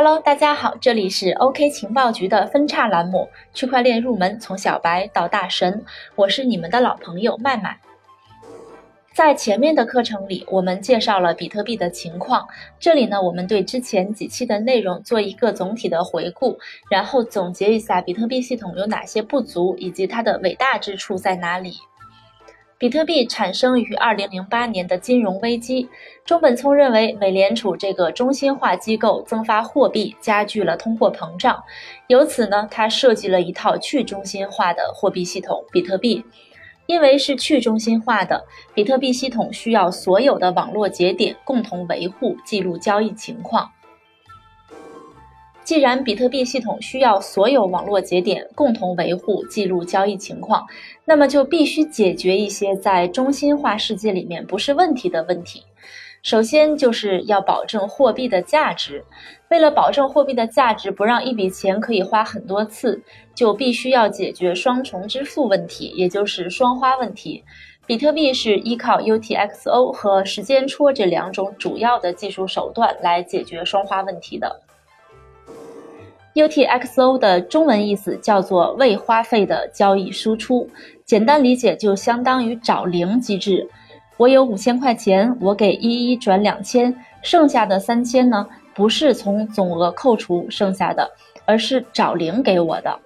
Hello，大家好，这里是 OK 情报局的分叉栏目，区块链入门从小白到大神，我是你们的老朋友麦麦。在前面的课程里，我们介绍了比特币的情况，这里呢，我们对之前几期的内容做一个总体的回顾，然后总结一下比特币系统有哪些不足，以及它的伟大之处在哪里。比特币产生于二零零八年的金融危机。中本聪认为，美联储这个中心化机构增发货币，加剧了通货膨胀。由此呢，他设计了一套去中心化的货币系统——比特币。因为是去中心化的，比特币系统需要所有的网络节点共同维护、记录交易情况。既然比特币系统需要所有网络节点共同维护、记录交易情况，那么就必须解决一些在中心化世界里面不是问题的问题。首先就是要保证货币的价值。为了保证货币的价值，不让一笔钱可以花很多次，就必须要解决双重支付问题，也就是双花问题。比特币是依靠 UTXO 和时间戳这两种主要的技术手段来解决双花问题的。UTXO 的中文意思叫做未花费的交易输出，简单理解就相当于找零机制。我有五千块钱，我给一一转两千，剩下的三千呢，不是从总额扣除剩下的，而是找零给我的。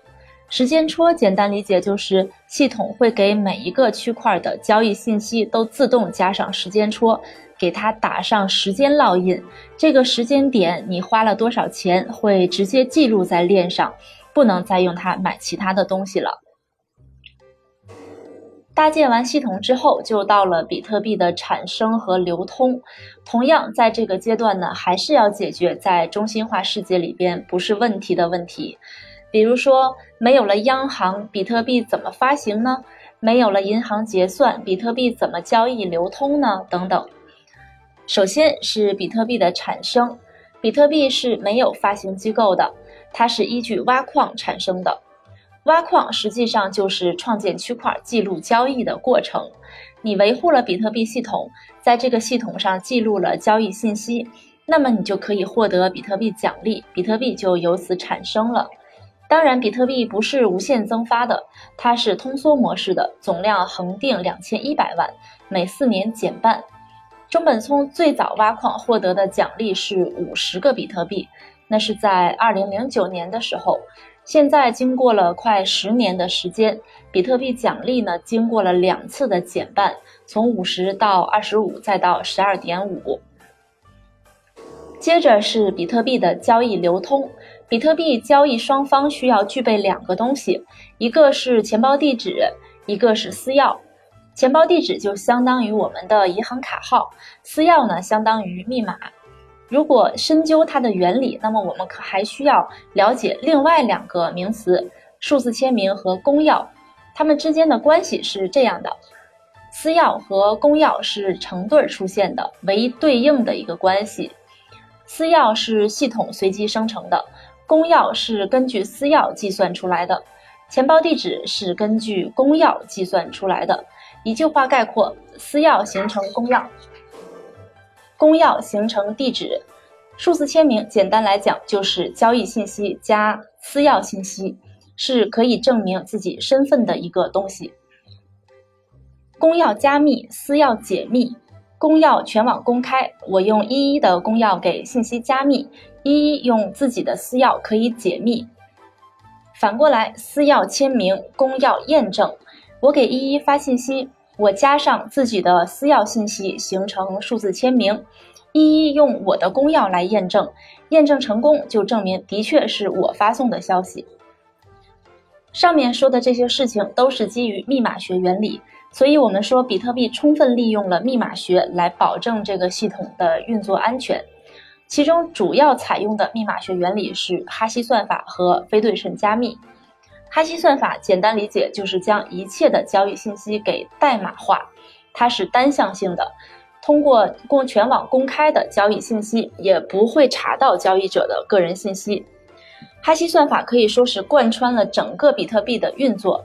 时间戳简单理解就是系统会给每一个区块的交易信息都自动加上时间戳。给它打上时间烙印，这个时间点你花了多少钱会直接记录在链上，不能再用它买其他的东西了。搭建完系统之后，就到了比特币的产生和流通。同样，在这个阶段呢，还是要解决在中心化世界里边不是问题的问题，比如说没有了央行，比特币怎么发行呢？没有了银行结算，比特币怎么交易流通呢？等等。首先是比特币的产生，比特币是没有发行机构的，它是依据挖矿产生的。挖矿实际上就是创建区块、记录交易的过程。你维护了比特币系统，在这个系统上记录了交易信息，那么你就可以获得比特币奖励，比特币就由此产生了。当然，比特币不是无限增发的，它是通缩模式的，总量恒定两千一百万，每四年减半。中本聪最早挖矿获得的奖励是五十个比特币，那是在二零零九年的时候。现在经过了快十年的时间，比特币奖励呢经过了两次的减半，从五十到二十五，再到十二点五。接着是比特币的交易流通，比特币交易双方需要具备两个东西，一个是钱包地址，一个是私钥。钱包地址就相当于我们的银行卡号，私钥呢相当于密码。如果深究它的原理，那么我们可还需要了解另外两个名词：数字签名和公钥。它们之间的关系是这样的：私钥和公钥是成对出现的，为对应的一个关系。私钥是系统随机生成的，公钥是根据私钥计算出来的，钱包地址是根据公钥计算出来的。一句话概括：私钥形成公钥，公钥形成地址。数字签名简单来讲就是交易信息加私钥信息，是可以证明自己身份的一个东西。公钥加密，私钥解密。公钥全网公开，我用一一的公钥给信息加密，一一用自己的私钥可以解密。反过来，私钥签名，公钥验证。我给依依发信息，我加上自己的私钥信息，形成数字签名。依依用我的公钥来验证，验证成功就证明的确是我发送的消息。上面说的这些事情都是基于密码学原理，所以我们说比特币充分利用了密码学来保证这个系统的运作安全。其中主要采用的密码学原理是哈希算法和非对称加密。哈希算法简单理解就是将一切的交易信息给代码化，它是单向性的，通过公全网公开的交易信息也不会查到交易者的个人信息。哈希算法可以说是贯穿了整个比特币的运作，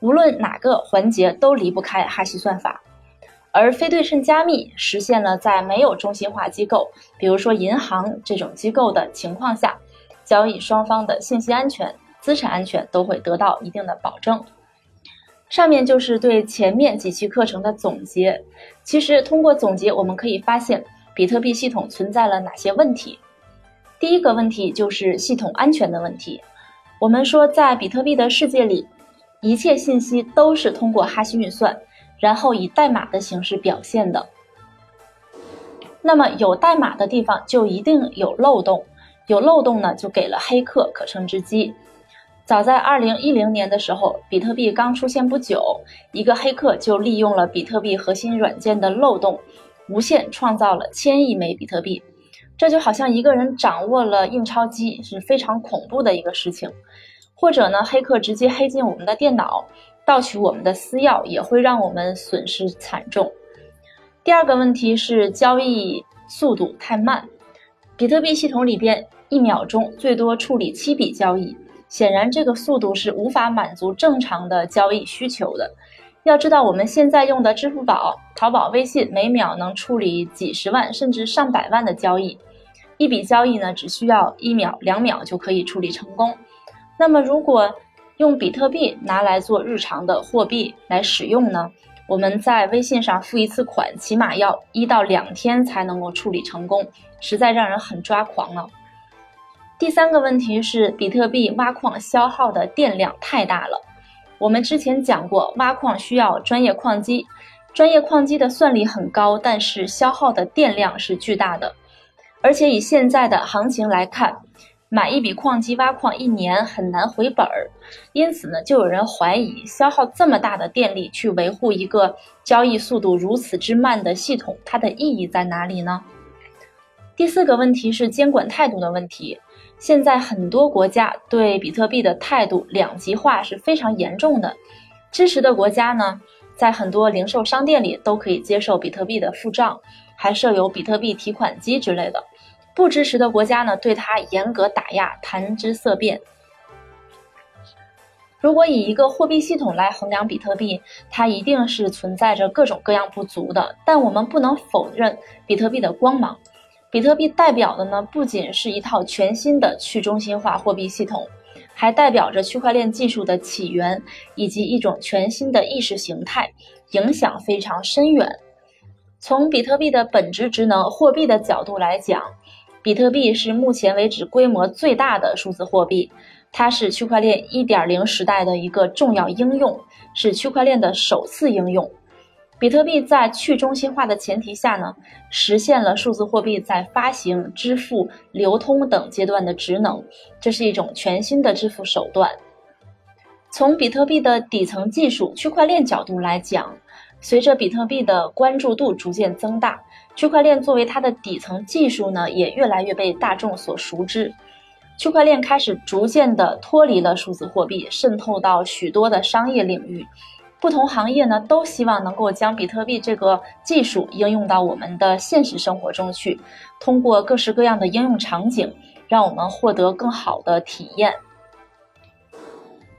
无论哪个环节都离不开哈希算法。而非对称加密实现了在没有中心化机构，比如说银行这种机构的情况下。交易双方的信息安全、资产安全都会得到一定的保证。上面就是对前面几期课程的总结。其实通过总结，我们可以发现比特币系统存在了哪些问题。第一个问题就是系统安全的问题。我们说，在比特币的世界里，一切信息都是通过哈希运算，然后以代码的形式表现的。那么有代码的地方就一定有漏洞，有漏洞呢，就给了黑客可乘之机。早在二零一零年的时候，比特币刚出现不久，一个黑客就利用了比特币核心软件的漏洞，无限创造了千亿枚比特币。这就好像一个人掌握了印钞机，是非常恐怖的一个事情。或者呢，黑客直接黑进我们的电脑，盗取我们的私钥，也会让我们损失惨重。第二个问题是交易速度太慢，比特币系统里边一秒钟最多处理七笔交易。显然，这个速度是无法满足正常的交易需求的。要知道，我们现在用的支付宝、淘宝、微信，每秒能处理几十万甚至上百万的交易，一笔交易呢，只需要一秒、两秒就可以处理成功。那么，如果用比特币拿来做日常的货币来使用呢？我们在微信上付一次款，起码要一到两天才能够处理成功，实在让人很抓狂啊！第三个问题是，比特币挖矿消耗的电量太大了。我们之前讲过，挖矿需要专业矿机，专业矿机的算力很高，但是消耗的电量是巨大的。而且以现在的行情来看，买一笔矿机挖矿一年很难回本儿。因此呢，就有人怀疑，消耗这么大的电力去维护一个交易速度如此之慢的系统，它的意义在哪里呢？第四个问题是监管态度的问题。现在很多国家对比特币的态度两极化是非常严重的，支持的国家呢，在很多零售商店里都可以接受比特币的付账，还设有比特币提款机之类的；不支持的国家呢，对它严格打压，谈之色变。如果以一个货币系统来衡量比特币，它一定是存在着各种各样不足的，但我们不能否认比特币的光芒。比特币代表的呢，不仅是一套全新的去中心化货币系统，还代表着区块链技术的起源以及一种全新的意识形态，影响非常深远。从比特币的本质职能货币的角度来讲，比特币是目前为止规模最大的数字货币，它是区块链1.0时代的一个重要应用，是区块链的首次应用。比特币在去中心化的前提下呢，实现了数字货币在发行、支付、流通等阶段的职能，这是一种全新的支付手段。从比特币的底层技术区块链角度来讲，随着比特币的关注度逐渐增大，区块链作为它的底层技术呢，也越来越被大众所熟知。区块链开始逐渐的脱离了数字货币，渗透到许多的商业领域。不同行业呢，都希望能够将比特币这个技术应用到我们的现实生活中去，通过各式各样的应用场景，让我们获得更好的体验。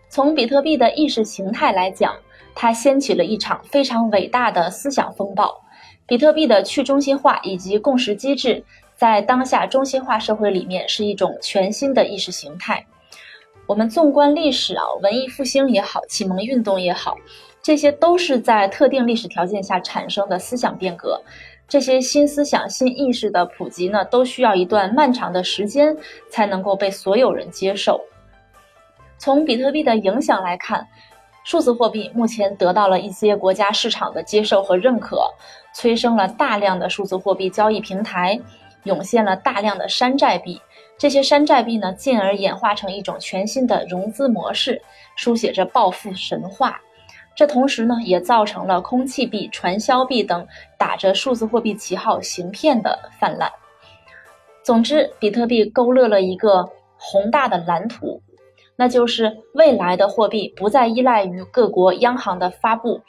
从比特币的意识形态来讲，它掀起了一场非常伟大的思想风暴。比特币的去中心化以及共识机制，在当下中心化社会里面是一种全新的意识形态。我们纵观历史啊，文艺复兴也好，启蒙运动也好。这些都是在特定历史条件下产生的思想变革，这些新思想、新意识的普及呢，都需要一段漫长的时间才能够被所有人接受。从比特币的影响来看，数字货币目前得到了一些国家市场的接受和认可，催生了大量的数字货币交易平台，涌现了大量的山寨币。这些山寨币呢，进而演化成一种全新的融资模式，书写着暴富神话。这同时呢，也造成了空气币、传销币等打着数字货币旗号行骗的泛滥。总之，比特币勾勒了一个宏大的蓝图，那就是未来的货币不再依赖于各国央行的发布，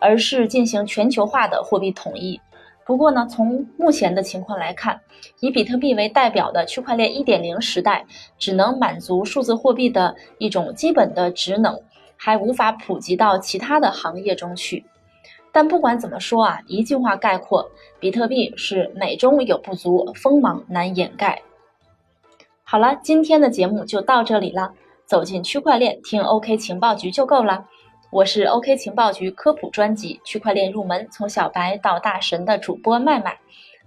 而是进行全球化的货币统一。不过呢，从目前的情况来看，以比特币为代表的区块链1.0时代，只能满足数字货币的一种基本的职能。还无法普及到其他的行业中去，但不管怎么说啊，一句话概括，比特币是美中有不足，锋芒难掩盖。好了，今天的节目就到这里了。走进区块链，听 OK 情报局就够了。我是 OK 情报局科普专辑《区块链入门：从小白到大神》的主播麦麦。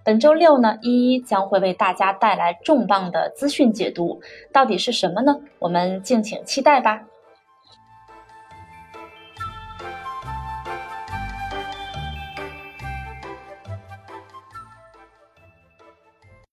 本周六呢，依依将会为大家带来重磅的资讯解读，到底是什么呢？我们敬请期待吧。